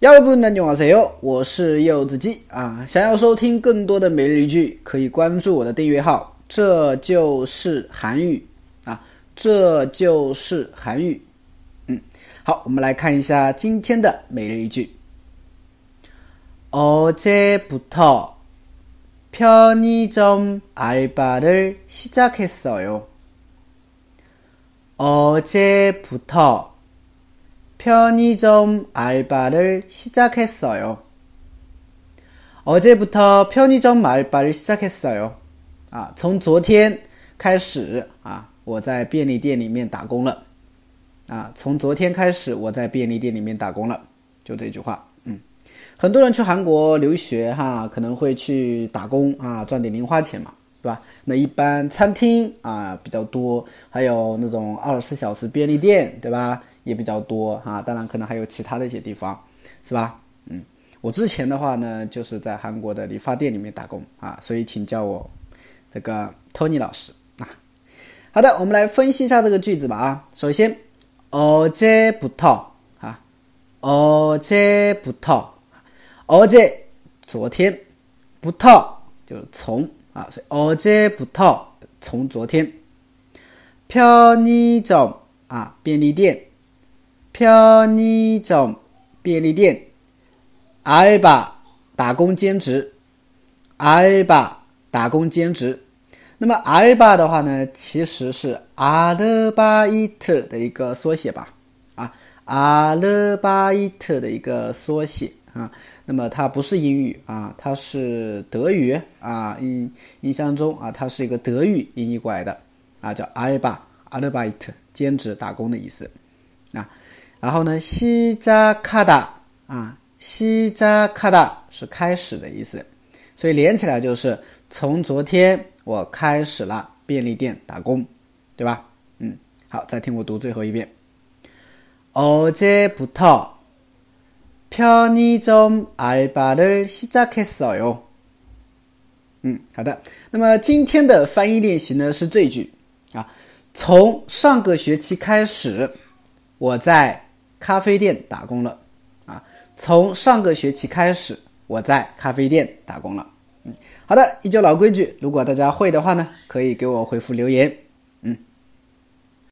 要不呢，牛瓦塞哟，我是柚子鸡啊。想要收听更多的每日一句，可以关注我的订阅号。这就是韩语啊，这就是韩语。嗯，好，我们来看一下今天的每日一句。어제부터편의점알바를시작했어요어제부터 편의점 알바를 시작했어요. 어제부터 편의점 알바를 시작했어요. 啊，从昨天开始啊，我在便利店里面打工了。啊，从昨天开始我在便利店里面打工了，就这句话。嗯，很多人去韩国留学哈，可能会去打工啊，赚点零花钱嘛，对吧？那一般餐厅啊比较多，还有那种二十四小时便利店，对吧？ 也比较多哈，当然可能还有其他的一些地方，是吧？嗯，我之前的话呢，就是在韩国的理发店里面打工啊，所以请叫我这个 Tony 老师啊。好的，我们来分析一下这个句子吧啊。首先，어제부터啊，어제부 터， 어제昨天，부터就是从啊，所以어제부터从昨天，편의점啊，便利店。 편의점便利店，阿尔巴打工兼职，阿尔巴打工兼职。那么阿尔巴的话呢，其实是阿勒巴伊特的一个缩写吧？啊，阿勒巴伊特的一个缩写啊。那么它不是英语啊，它是德语啊。印印象中啊，它是一个德语音译过来的啊，叫阿尔巴阿勒巴伊特兼职打工的意思啊。 然后呢，西扎卡达啊，西扎卡达是开始的意思，所以连起来就是从昨天我开始了便利店打工，对吧？嗯，好，再听我读最后一遍。어제부터편의점알바를시작했어 요。 嗯，好的。那么今天的翻译练习呢是这句啊，从上个学期开始，我在。 咖啡店打工了，啊，从上个学期开始，我在咖啡店打工了。嗯，好的，依旧老规矩，如果大家会的话呢，可以给我回复留言。嗯。